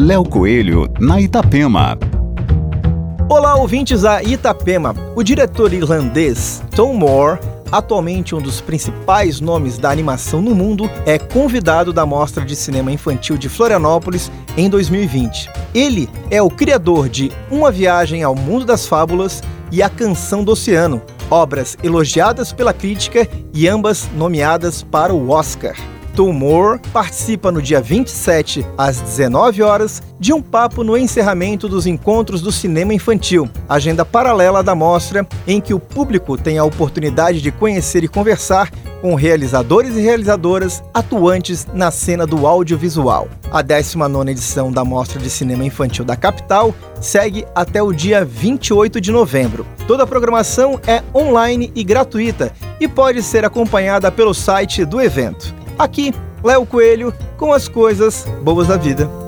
Léo Coelho, na Itapema. Olá, ouvintes da Itapema. O diretor irlandês Tom Moore, atualmente um dos principais nomes da animação no mundo, é convidado da Mostra de Cinema Infantil de Florianópolis em 2020. Ele é o criador de Uma Viagem ao Mundo das Fábulas e A Canção do Oceano, obras elogiadas pela crítica e ambas nomeadas para o Oscar. Moore participa no dia 27, às 19 horas, de um papo no encerramento dos encontros do cinema infantil, agenda paralela da mostra em que o público tem a oportunidade de conhecer e conversar com realizadores e realizadoras atuantes na cena do audiovisual. A 19ª edição da Mostra de Cinema Infantil da capital segue até o dia 28 de novembro. Toda a programação é online e gratuita e pode ser acompanhada pelo site do evento. Aqui, Léo Coelho com as coisas boas da vida.